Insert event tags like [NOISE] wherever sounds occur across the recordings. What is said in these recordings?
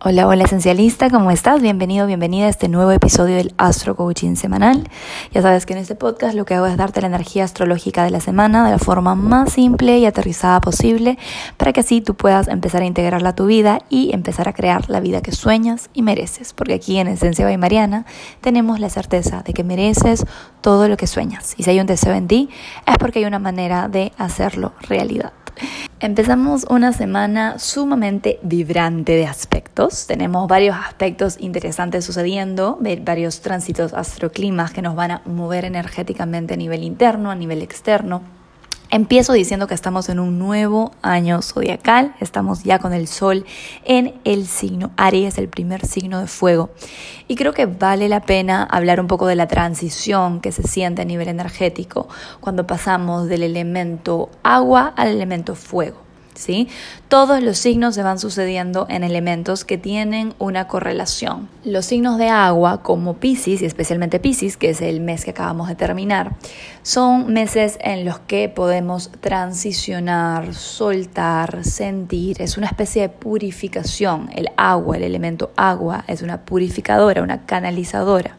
Hola, hola esencialista, ¿cómo estás? Bienvenido, bienvenida a este nuevo episodio del Astro Coaching Semanal. Ya sabes que en este podcast lo que hago es darte la energía astrológica de la semana de la forma más simple y aterrizada posible para que así tú puedas empezar a integrarla a tu vida y empezar a crear la vida que sueñas y mereces. Porque aquí en Esencia by Mariana tenemos la certeza de que mereces todo lo que sueñas. Y si hay un deseo en ti, es porque hay una manera de hacerlo realidad. Empezamos una semana sumamente vibrante de aspectos. Tenemos varios aspectos interesantes sucediendo, varios tránsitos astroclimas que nos van a mover energéticamente a nivel interno, a nivel externo. Empiezo diciendo que estamos en un nuevo año zodiacal, estamos ya con el sol en el signo Aries, el primer signo de fuego. Y creo que vale la pena hablar un poco de la transición que se siente a nivel energético cuando pasamos del elemento agua al elemento fuego. ¿Sí? Todos los signos se van sucediendo en elementos que tienen una correlación. Los signos de agua, como Pisces, y especialmente Pisces, que es el mes que acabamos de terminar, son meses en los que podemos transicionar, soltar, sentir. Es una especie de purificación. El agua, el elemento agua, es una purificadora, una canalizadora.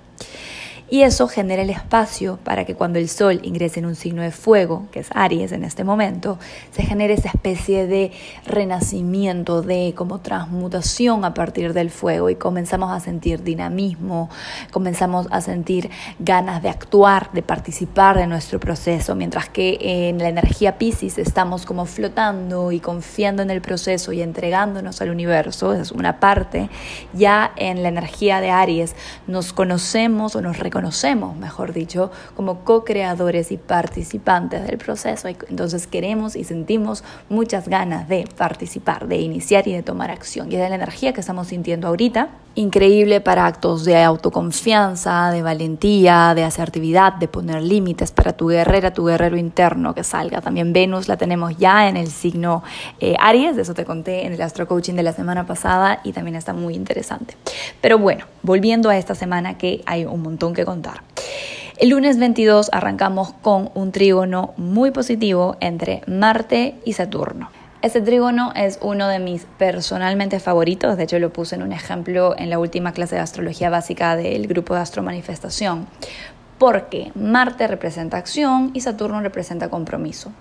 Y eso genera el espacio para que cuando el Sol ingrese en un signo de fuego, que es Aries en este momento, se genere esa especie de renacimiento, de como transmutación a partir del fuego. Y comenzamos a sentir dinamismo, comenzamos a sentir ganas de actuar, de participar de nuestro proceso, mientras que en la energía Pisces estamos como flotando y confiando en el proceso y entregándonos al universo, es una parte, ya en la energía de Aries nos conocemos o nos reconocemos conocemos, mejor dicho, como co-creadores y participantes del proceso. Entonces queremos y sentimos muchas ganas de participar, de iniciar y de tomar acción. Y es de la energía que estamos sintiendo ahorita, increíble para actos de autoconfianza, de valentía, de asertividad, de poner límites para tu guerrera, tu guerrero interno que salga. También Venus la tenemos ya en el signo eh, Aries, de eso te conté en el Astro Coaching de la semana pasada y también está muy interesante. Pero bueno, volviendo a esta semana que hay un montón que contar. El lunes 22 arrancamos con un trígono muy positivo entre Marte y Saturno. Este trígono es uno de mis personalmente favoritos, de hecho lo puse en un ejemplo en la última clase de astrología básica del grupo de astromanifestación, porque Marte representa acción y Saturno representa compromiso.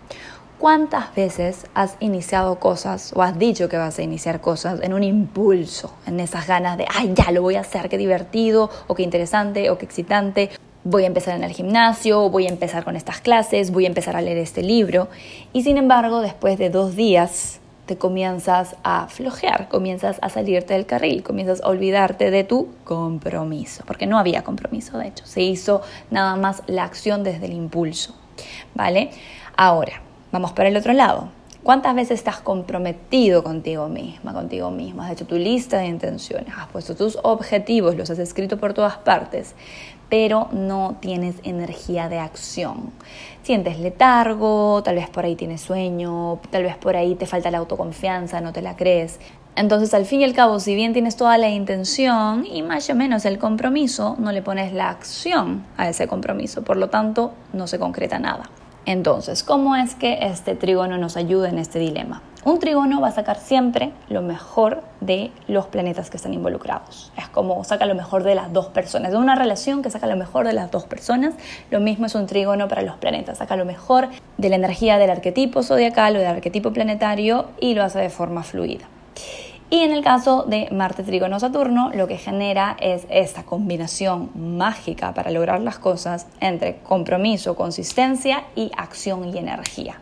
¿Cuántas veces has iniciado cosas o has dicho que vas a iniciar cosas en un impulso, en esas ganas de, ay, ya lo voy a hacer, qué divertido, o qué interesante, o qué excitante? Voy a empezar en el gimnasio, voy a empezar con estas clases, voy a empezar a leer este libro. Y sin embargo, después de dos días, te comienzas a flojear, comienzas a salirte del carril, comienzas a olvidarte de tu compromiso, porque no había compromiso, de hecho, se hizo nada más la acción desde el impulso, ¿vale? Ahora, Vamos para el otro lado. ¿Cuántas veces estás comprometido contigo misma, contigo mismo? Has hecho tu lista de intenciones, has puesto tus objetivos, los has escrito por todas partes, pero no tienes energía de acción. Sientes letargo, tal vez por ahí tienes sueño, tal vez por ahí te falta la autoconfianza, no te la crees. Entonces, al fin y al cabo, si bien tienes toda la intención y más o menos el compromiso, no le pones la acción a ese compromiso, por lo tanto, no se concreta nada. Entonces, ¿cómo es que este trígono nos ayuda en este dilema? Un trígono va a sacar siempre lo mejor de los planetas que están involucrados. Es como saca lo mejor de las dos personas. De una relación que saca lo mejor de las dos personas, lo mismo es un trígono para los planetas. Saca lo mejor de la energía del arquetipo zodiacal o del arquetipo planetario y lo hace de forma fluida. Y en el caso de Marte Trígono Saturno, lo que genera es esta combinación mágica para lograr las cosas entre compromiso, consistencia y acción y energía.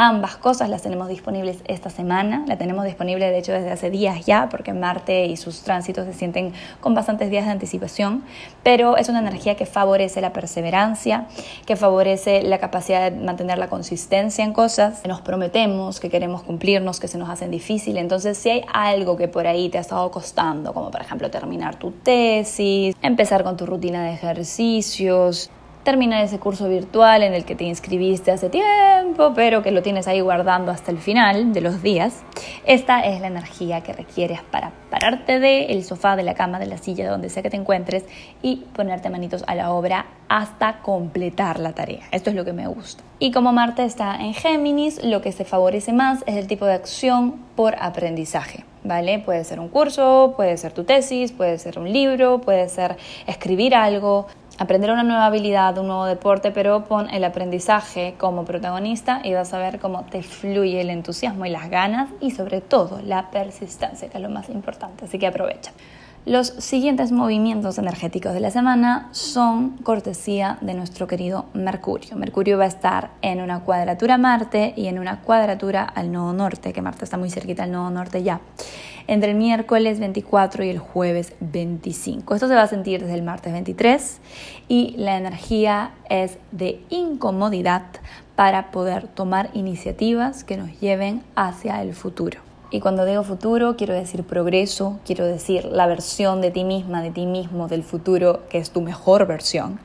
Ambas cosas las tenemos disponibles esta semana, la tenemos disponible de hecho desde hace días ya, porque Marte y sus tránsitos se sienten con bastantes días de anticipación, pero es una energía que favorece la perseverancia, que favorece la capacidad de mantener la consistencia en cosas que nos prometemos, que queremos cumplirnos, que se nos hacen difíciles. Entonces, si hay algo que por ahí te ha estado costando, como por ejemplo terminar tu tesis, empezar con tu rutina de ejercicios, terminar ese curso virtual en el que te inscribiste hace tiempo, pero que lo tienes ahí guardando hasta el final de los días. Esta es la energía que requieres para pararte del sofá, de la cama, de la silla, de donde sea que te encuentres y ponerte manitos a la obra hasta completar la tarea. Esto es lo que me gusta. Y como Marte está en Géminis, lo que se favorece más es el tipo de acción por aprendizaje. ¿vale? Puede ser un curso, puede ser tu tesis, puede ser un libro, puede ser escribir algo, aprender una nueva habilidad, un nuevo deporte, pero pon el aprendizaje como protagonista y vas a ver cómo te fluye el entusiasmo y las ganas y sobre todo la persistencia, que es lo más importante. Así que aprovecha. Los siguientes movimientos energéticos de la semana son cortesía de nuestro querido Mercurio. Mercurio va a estar en una cuadratura a Marte y en una cuadratura al nodo norte, que Marte está muy cerquita al nodo norte ya, entre el miércoles 24 y el jueves 25. Esto se va a sentir desde el martes 23 y la energía es de incomodidad para poder tomar iniciativas que nos lleven hacia el futuro. Y cuando digo futuro, quiero decir progreso, quiero decir la versión de ti misma, de ti mismo, del futuro, que es tu mejor versión,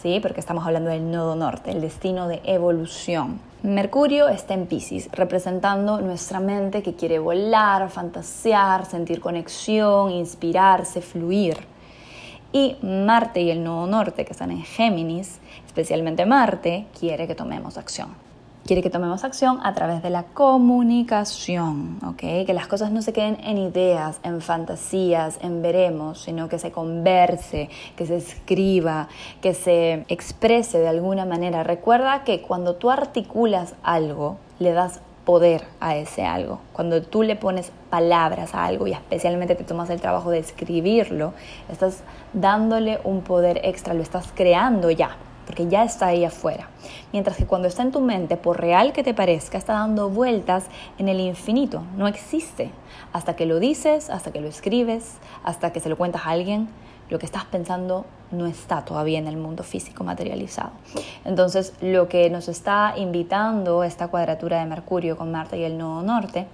¿sí? Porque estamos hablando del nodo norte, el destino de evolución. Mercurio está en Pisces, representando nuestra mente que quiere volar, fantasear, sentir conexión, inspirarse, fluir. Y Marte y el nodo norte, que están en Géminis, especialmente Marte, quiere que tomemos acción quiere que tomemos acción a través de la comunicación, ¿ok? Que las cosas no se queden en ideas, en fantasías, en veremos, sino que se converse, que se escriba, que se exprese de alguna manera. Recuerda que cuando tú articulas algo, le das poder a ese algo. Cuando tú le pones palabras a algo y especialmente te tomas el trabajo de escribirlo, estás dándole un poder extra, lo estás creando ya porque ya está ahí afuera. Mientras que cuando está en tu mente, por real que te parezca, está dando vueltas en el infinito, no existe. Hasta que lo dices, hasta que lo escribes, hasta que se lo cuentas a alguien, lo que estás pensando no está todavía en el mundo físico materializado. Entonces, lo que nos está invitando esta cuadratura de Mercurio con Marte y el nodo norte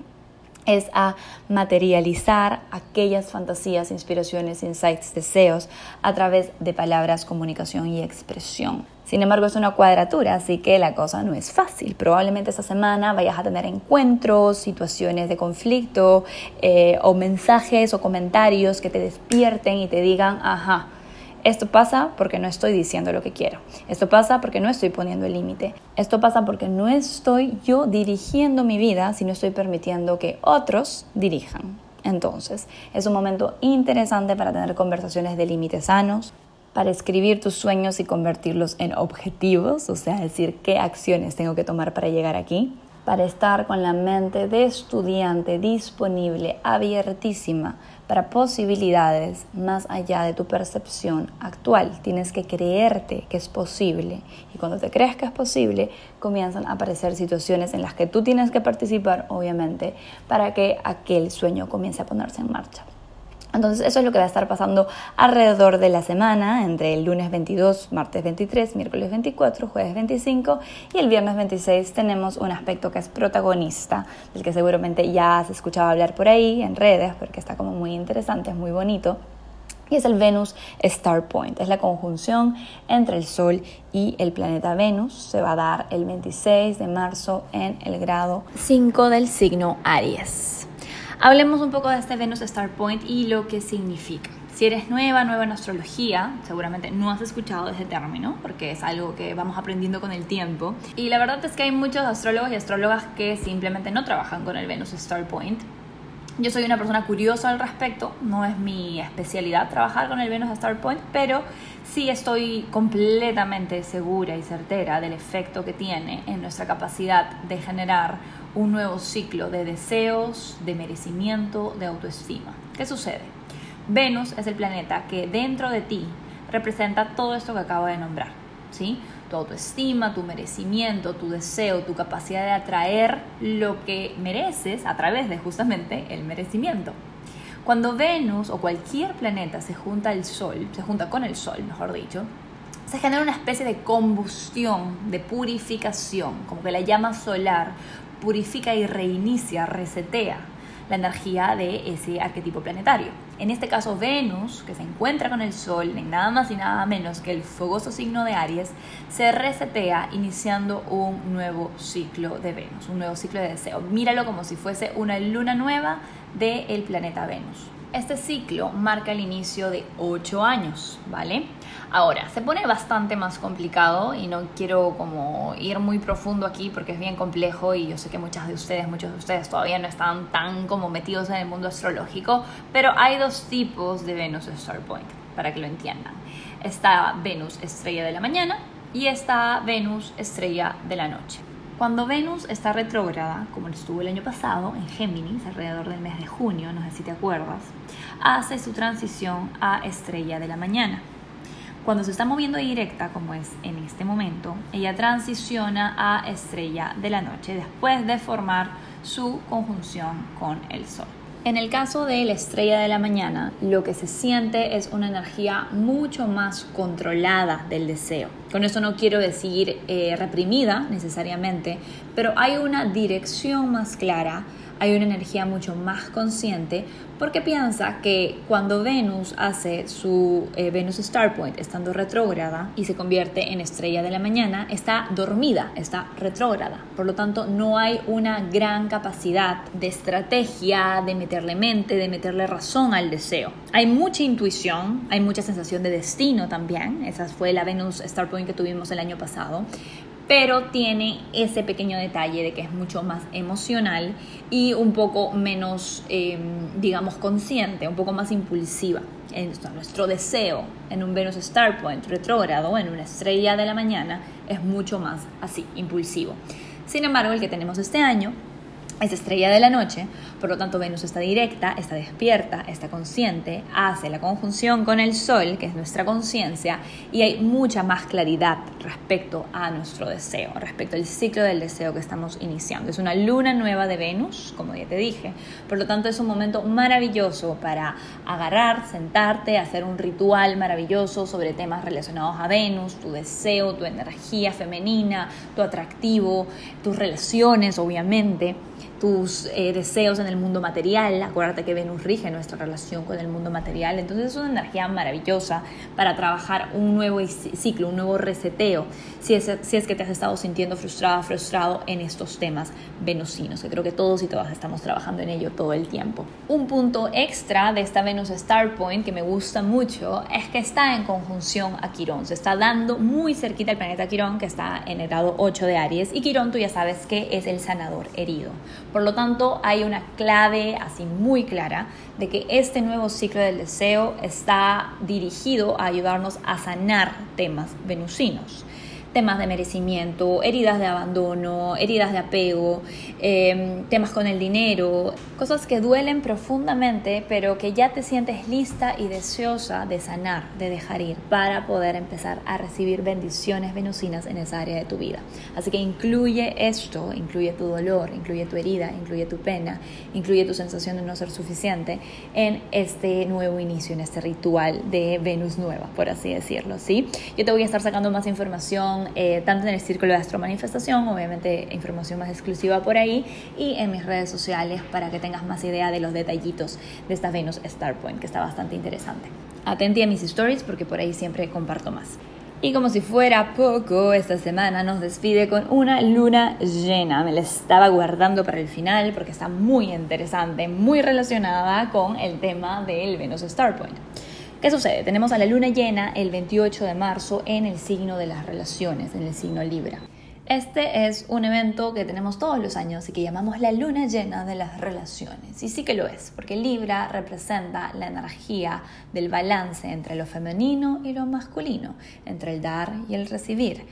es a materializar aquellas fantasías, inspiraciones, insights, deseos a través de palabras, comunicación y expresión. Sin embargo, es una cuadratura, así que la cosa no es fácil. Probablemente esta semana vayas a tener encuentros, situaciones de conflicto eh, o mensajes o comentarios que te despierten y te digan, ajá, esto pasa porque no estoy diciendo lo que quiero. Esto pasa porque no estoy poniendo el límite. Esto pasa porque no estoy yo dirigiendo mi vida, sino estoy permitiendo que otros dirijan. Entonces, es un momento interesante para tener conversaciones de límites sanos, para escribir tus sueños y convertirlos en objetivos, o sea, decir qué acciones tengo que tomar para llegar aquí, para estar con la mente de estudiante disponible, abiertísima para posibilidades más allá de tu percepción actual. Tienes que creerte que es posible y cuando te crees que es posible comienzan a aparecer situaciones en las que tú tienes que participar, obviamente, para que aquel sueño comience a ponerse en marcha. Entonces eso es lo que va a estar pasando alrededor de la semana, entre el lunes 22, martes 23, miércoles 24, jueves 25 y el viernes 26 tenemos un aspecto que es protagonista, del que seguramente ya has escuchado hablar por ahí en redes, porque está como muy interesante, es muy bonito. Y es el Venus Star Point, es la conjunción entre el Sol y el planeta Venus. Se va a dar el 26 de marzo en el grado 5 del signo Aries. Hablemos un poco de este Venus Star Point y lo que significa. Si eres nueva, nueva en astrología, seguramente no has escuchado ese término, porque es algo que vamos aprendiendo con el tiempo. Y la verdad es que hay muchos astrólogos y astrólogas que simplemente no trabajan con el Venus Star Point. Yo soy una persona curiosa al respecto, no es mi especialidad trabajar con el Venus Star Point, pero sí estoy completamente segura y certera del efecto que tiene en nuestra capacidad de generar un nuevo ciclo de deseos, de merecimiento, de autoestima. ¿Qué sucede? Venus es el planeta que dentro de ti representa todo esto que acabo de nombrar, ¿sí? Tu autoestima, tu merecimiento, tu deseo, tu capacidad de atraer lo que mereces a través de justamente el merecimiento. Cuando Venus o cualquier planeta se junta al Sol, se junta con el Sol, mejor dicho, se genera una especie de combustión, de purificación, como que la llama solar purifica y reinicia, resetea la energía de ese arquetipo planetario. En este caso, Venus, que se encuentra con el Sol en nada más y nada menos que el fogoso signo de Aries, se resetea iniciando un nuevo ciclo de Venus, un nuevo ciclo de deseo. Míralo como si fuese una luna nueva del planeta Venus. Este ciclo marca el inicio de 8 años, ¿vale? Ahora, se pone bastante más complicado y no quiero como ir muy profundo aquí porque es bien complejo y yo sé que muchas de ustedes, muchos de ustedes todavía no están tan como metidos en el mundo astrológico, pero hay dos tipos de Venus Star Point, para que lo entiendan. Está Venus estrella de la mañana y está Venus estrella de la noche. Cuando Venus está retrógrada, como estuvo el año pasado, en Géminis, alrededor del mes de junio, no sé si te acuerdas, hace su transición a estrella de la mañana. Cuando se está moviendo directa, como es en este momento, ella transiciona a estrella de la noche después de formar su conjunción con el Sol. En el caso de la estrella de la mañana, lo que se siente es una energía mucho más controlada del deseo. Con esto no quiero decir eh, reprimida necesariamente, pero hay una dirección más clara hay una energía mucho más consciente porque piensa que cuando Venus hace su eh, Venus Star Point estando retrógrada y se convierte en estrella de la mañana, está dormida, está retrógrada. Por lo tanto, no hay una gran capacidad de estrategia, de meterle mente, de meterle razón al deseo. Hay mucha intuición, hay mucha sensación de destino también. Esa fue la Venus Star Point que tuvimos el año pasado pero tiene ese pequeño detalle de que es mucho más emocional y un poco menos, em, digamos, consciente, un poco más impulsiva. nuestro deseo en un Venus Star Point retrógrado, en una estrella de la mañana, es mucho más así, impulsivo. Sin embargo, el que tenemos este año es estrella de la noche, por lo tanto Venus está directa, está despierta, está consciente, hace la conjunción con el Sol, que es nuestra conciencia, y hay mucha más claridad respecto a nuestro deseo, respecto al ciclo del deseo que estamos iniciando. Es una luna nueva de Venus, como ya te dije, por lo tanto es un momento maravilloso para agarrar, sentarte, hacer un ritual maravilloso sobre temas relacionados a Venus, tu deseo, tu energía femenina, tu atractivo, tus relaciones, obviamente tus eh, deseos en el mundo material. Acuérdate que Venus rige nuestra relación con el mundo material. Entonces es una energía maravillosa para trabajar un nuevo ciclo, un nuevo reseteo, si es, si es que te has estado sintiendo frustrada, frustrado en estos temas venusinos, que creo que todos y todas estamos trabajando en ello todo el tiempo. Un punto extra de esta Venus Star Point que me gusta mucho es que está en conjunción a Quirón. Se está dando muy cerquita al planeta Quirón, que está en el grado 8 de Aries. Y Quirón, tú ya sabes que es el sanador herido. Por lo tanto, hay una clave así muy clara de que este nuevo ciclo del deseo está dirigido a ayudarnos a sanar temas venusinos temas de merecimiento, heridas de abandono, heridas de apego, em, temas con el dinero, cosas que duelen profundamente, pero que ya te sientes lista y deseosa de sanar, de dejar ir, para poder empezar a recibir bendiciones venusinas en esa área de tu vida. Así que incluye esto, incluye tu dolor, incluye tu herida, incluye tu pena, incluye tu sensación de no ser suficiente en este nuevo inicio, en este ritual de Venus nueva, por así decirlo, ¿sí? Yo te voy a estar sacando más información eh, tanto en el Círculo de Astro Manifestación, obviamente información más exclusiva por ahí, y en mis redes sociales para que tengas más idea de los detallitos de esta Venus Star Point, que está bastante interesante. Atenti a mis stories porque por ahí siempre comparto más. Y como si fuera poco, esta semana nos despide con una luna llena. Me la estaba guardando para el final porque está muy interesante, muy relacionada con el tema del Venus Star Point. ¿Qué sucede? Tenemos a la luna llena el 28 de marzo en el signo de las relaciones, en el signo Libra. Este es un evento que tenemos todos los años y que llamamos la luna llena de las relaciones. Y sí que lo es, porque Libra representa la energía del balance entre lo femenino y lo masculino, entre el dar y el recibir,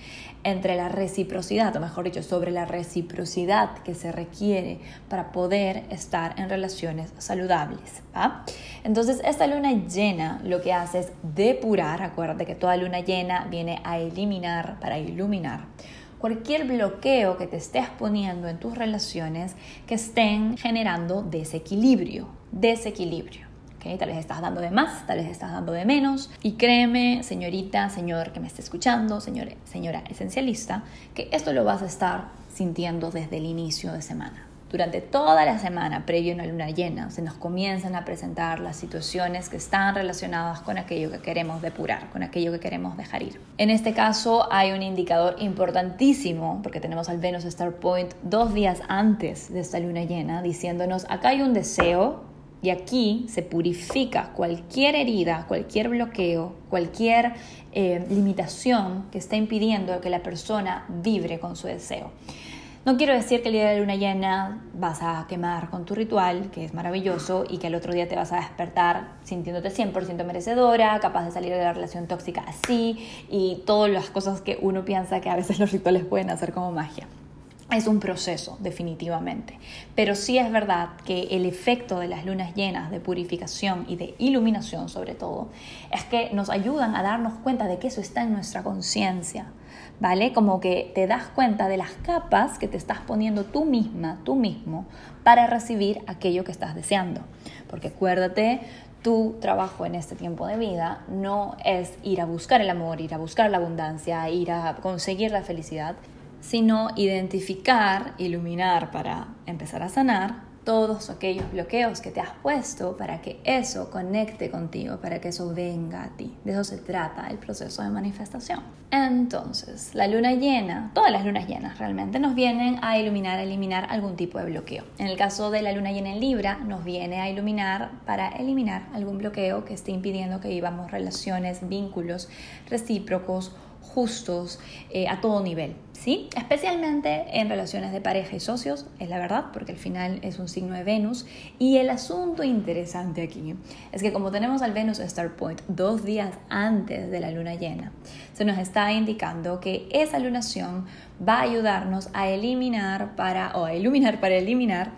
entre la reciprocidad, o mejor dicho, sobre la reciprocidad que se requiere para poder estar en relaciones saludables. Entonces, esta luna llena lo que hace es depurar, acuérdate que toda luna llena viene a eliminar para iluminar cualquier bloqueo que te estés poniendo en tus relaciones que estén generando desequilibrio, desequilibrio. ¿Okay? Tal vez estás dando de más, tal vez estás dando de menos. Y créeme, señorita, señor que me esté escuchando, señor, señora esencialista, que esto lo vas a estar sintiendo desde el inicio de semana. Durante toda la semana previo a una luna llena se nos comienzan a presentar las situaciones que están relacionadas con aquello que queremos depurar, con aquello que queremos dejar ir. En este caso hay un indicador importantísimo porque tenemos al Venus Star Point dos días antes de esta luna llena diciéndonos acá hay un deseo Y aquí se purifica cualquier herida, cualquier bloqueo, cualquier eh, limitación que está impidiendo que la persona vibre con su deseo. No quiero decir que el día de la luna llena vas a quemar con tu ritual, que es maravilloso, y que el otro día te vas a despertar sintiéndote 100% merecedora, capaz de salir de la relación tóxica así, y todas las cosas que uno piensa que a veces los rituales pueden hacer como magia. Es un proceso, definitivamente. Pero sí es verdad que el efecto de las lunas llenas de purificación y de iluminación, sobre todo, es que nos ayudan a darnos cuenta de que eso está en nuestra conciencia. ¿Vale? Como que te das cuenta de las capas que te estás poniendo tú misma, tú mismo, para recibir aquello que estás deseando. Porque acuérdate, tu trabajo en este tiempo de vida no es ir a buscar el amor, ir a buscar la abundancia, ir a conseguir la felicidad, sino identificar, iluminar para empezar a sanar todos aquellos bloqueos que te has puesto para que eso conecte contigo, para que eso venga a ti. De eso se trata el proceso de manifestación. Entonces, la luna llena, todas las lunas llenas realmente nos vienen a iluminar, a eliminar algún tipo de bloqueo. En el caso de la luna llena en Libra, nos viene a iluminar para eliminar algún bloqueo que esté impidiendo que vivamos relaciones, vínculos recíprocos justos eh, a todo nivel, ¿sí? Especialmente en relaciones de pareja y socios, es la verdad, porque al final es un signo de Venus. Y el asunto interesante aquí es que como tenemos al Venus Star Point dos días antes de la luna llena, se nos está indicando que esa lunación va a ayudarnos a eliminar para, o a iluminar para eliminar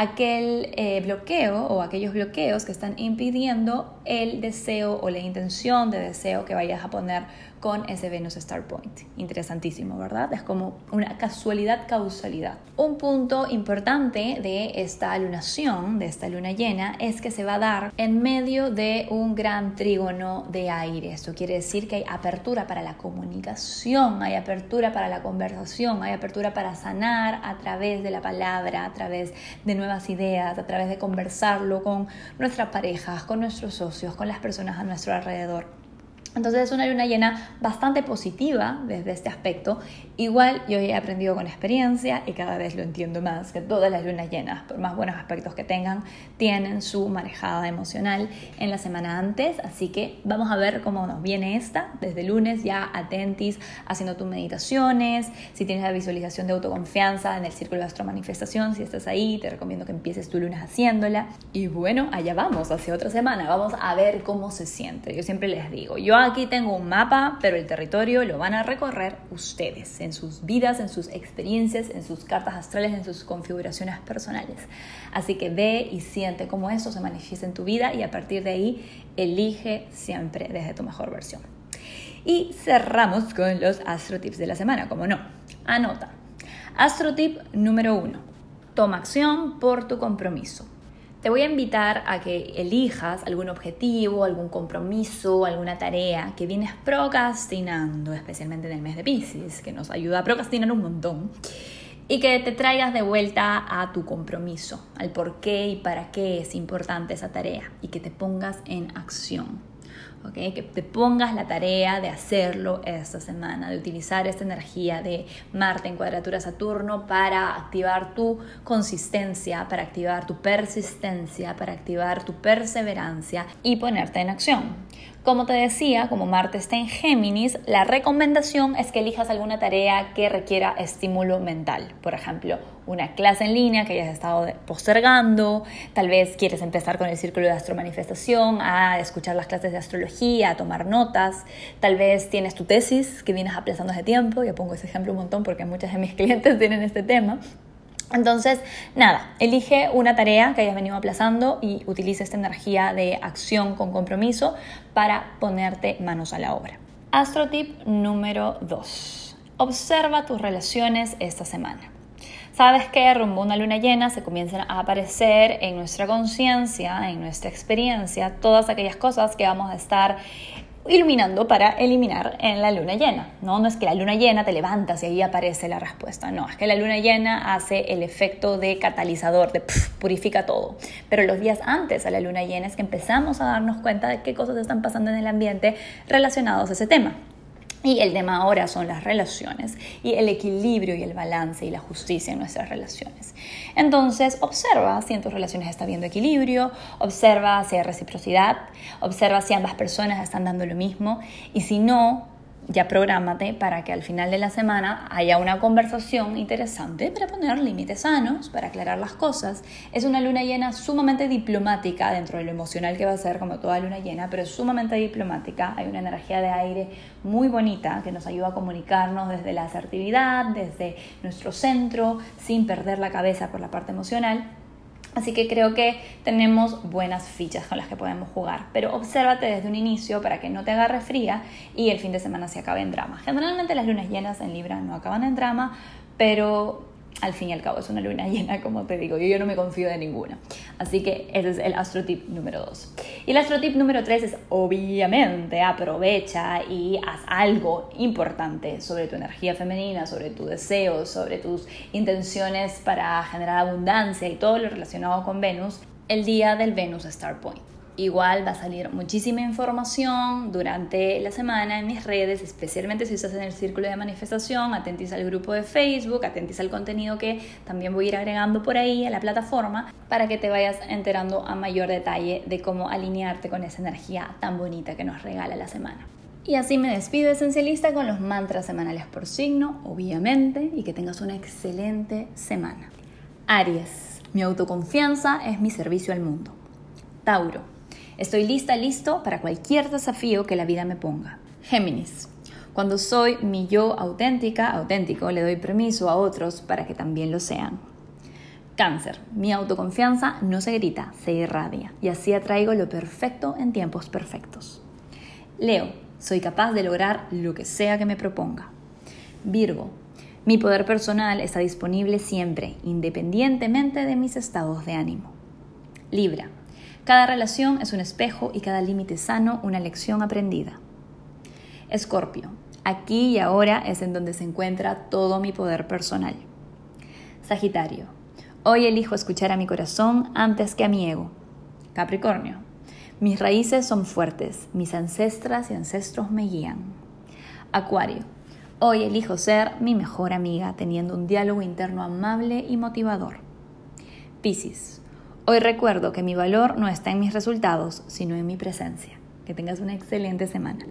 aquel eh, bloqueo o aquellos bloqueos que están impidiendo el deseo o la intención de deseo que vayas a poner con ese Venus Star Point. Interesantísimo, ¿verdad? Es como una casualidad, causalidad. Un punto importante de esta lunación, de esta luna llena, es que se va a dar en medio de un gran trígono de aire. Esto quiere decir que hay apertura para la comunicación, hay apertura para la conversación, hay apertura para sanar a través de la palabra, a través de nuevas ideas, a través de conversarlo con nuestras parejas, con nuestros socios, con las personas a nuestro alrededor. Entonces es una luna llena bastante positiva desde este aspecto. Igual yo he aprendido con experiencia y cada vez lo entiendo más, que todas las lunas llenas, por más buenos aspectos que tengan, tienen su manejada emocional en la semana antes. Así que vamos a ver cómo nos viene esta. Desde lunes ya atentis haciendo tus meditaciones. Si tienes la visualización de autoconfianza en el círculo de astro manifestación, si estás ahí, te recomiendo que empieces tu lunes haciéndola. Y bueno, allá vamos, hacia otra semana. Vamos a ver cómo se siente. Yo siempre les digo, yo aquí tengo un mapa, pero el territorio lo van a recorrer ustedes en sus vidas, en sus experiencias, en sus cartas astrales, en sus configuraciones personales. Así que ve y siente cómo eso se manifiesta en tu vida y a partir de ahí elige siempre desde tu mejor versión. Y cerramos con los astro tips de la semana, como no. Anota. Astro tip número uno. Toma acción por tu compromiso te voy a invitar a que elijas algún objetivo, algún compromiso, alguna tarea que vienes procrastinando, especialmente en el mes de Pisces, que nos ayuda a procrastinar un montón, y que te traigas de vuelta a tu compromiso, al por qué y para qué es importante esa tarea, y que te pongas en acción que te pongas la tarea de hacerlo esta semana, de utilizar esta energía de Marte en cuadratura Saturno para activar tu consistencia, para activar tu persistencia, para activar tu perseverancia y ponerte en acción. Como te decía, como Marte está en Géminis, la recomendación es que elijas alguna tarea que requiera estímulo mental. Por ejemplo, una clase en línea que hayas estado postergando, tal vez quieres empezar con el círculo de astromanifestación, a escuchar las clases de astrología, a tomar notas, tal vez tienes tu tesis que vienes aplazando hace tiempo, yo pongo ese ejemplo un montón porque muchas de mis [LAUGHS] clientes tienen este tema, entonces, nada, elige una tarea que hayas venido aplazando y utiliza esta energía de acción con compromiso para ponerte manos a la obra. Astro tip número 2. Observa tus relaciones esta semana. Sabes que rumbo a una luna llena se comienzan a aparecer en nuestra conciencia, en nuestra experiencia, todas aquellas cosas que vamos a estar iluminando para eliminar en la luna llena. ¿no? no es que la luna llena te levantas y ahí aparece la respuesta, no, es que la luna llena hace el efecto de catalizador, de purifica todo. Pero los días antes a la luna llena es que empezamos a darnos cuenta de qué cosas están pasando en el ambiente relacionados a ese tema. Y el tema ahora son las relaciones y el equilibrio y el balance y la justicia en nuestras relaciones. Entonces, observa si en tus relaciones está habiendo equilibrio, observa si hay reciprocidad, observa si ambas personas están dando lo mismo y si no, ya prográmate para que al final de la semana haya una conversación interesante para poner límites sanos, para aclarar las cosas. Es una luna llena sumamente diplomática dentro de lo emocional que va a ser como toda luna llena, pero es sumamente diplomática. Hay una energía de aire muy bonita que nos ayuda a comunicarnos desde la asertividad, desde nuestro centro, sin perder la cabeza por la parte emocional. Así que creo que tenemos buenas fichas con las que podemos jugar, pero obsérvate desde un inicio para que no te agarre fría y el fin de semana se acabe en drama. Generalmente las lunas llenas en Libra no acaban en drama, pero al fin y al cabo es una luna [LAUGHS] llena, como te digo, yo, yo no me confío de ninguna. Así que ese es el astrotip número 2. Y el astrotip número 3 es obviamente aprovecha y haz algo importante sobre tu energía femenina, sobre tu deseo, sobre tus intenciones para generar abundancia y todo lo relacionado con Venus el día del Venus Star Point. Igual va a salir muchísima información durante la semana en mis redes, especialmente si estás en el círculo de manifestación, atentís al grupo de Facebook, atentís al contenido que también voy a ir agregando por ahí a la plataforma para que te vayas enterando a mayor detalle de cómo alinearte con esa energía tan bonita que nos regala la semana. Y así me despido esencialista con los mantras semanales por signo, obviamente, y que tengas una excelente semana. Aries, mi autoconfianza es mi servicio al mundo. Tauro, Estoy lista, listo para cualquier desafío que la vida me ponga. Géminis. Cuando soy mi yo auténtica, auténtico, le doy permiso a otros para que también lo sean. Cáncer. Mi autoconfianza no se grita, se irradia y así atraigo lo perfecto en tiempos perfectos. Leo. Soy capaz de lograr lo que sea que me proponga. Virgo. Mi poder personal está disponible siempre, independientemente de mis estados de ánimo. Libra. Cada relación es un espejo y cada límite sano una lección aprendida. Escorpio, aquí y ahora es en donde se encuentra todo mi poder personal. Sagitario, hoy elijo escuchar a mi corazón antes que a mi ego. Capricornio, mis raíces son fuertes, mis ancestras y ancestros me guían. Acuario, hoy elijo ser mi mejor amiga teniendo un diálogo interno amable y motivador. Piscis, Hoy recuerdo que mi valor no está en mis resultados, sino en mi presencia. Que tengas una excelente semana.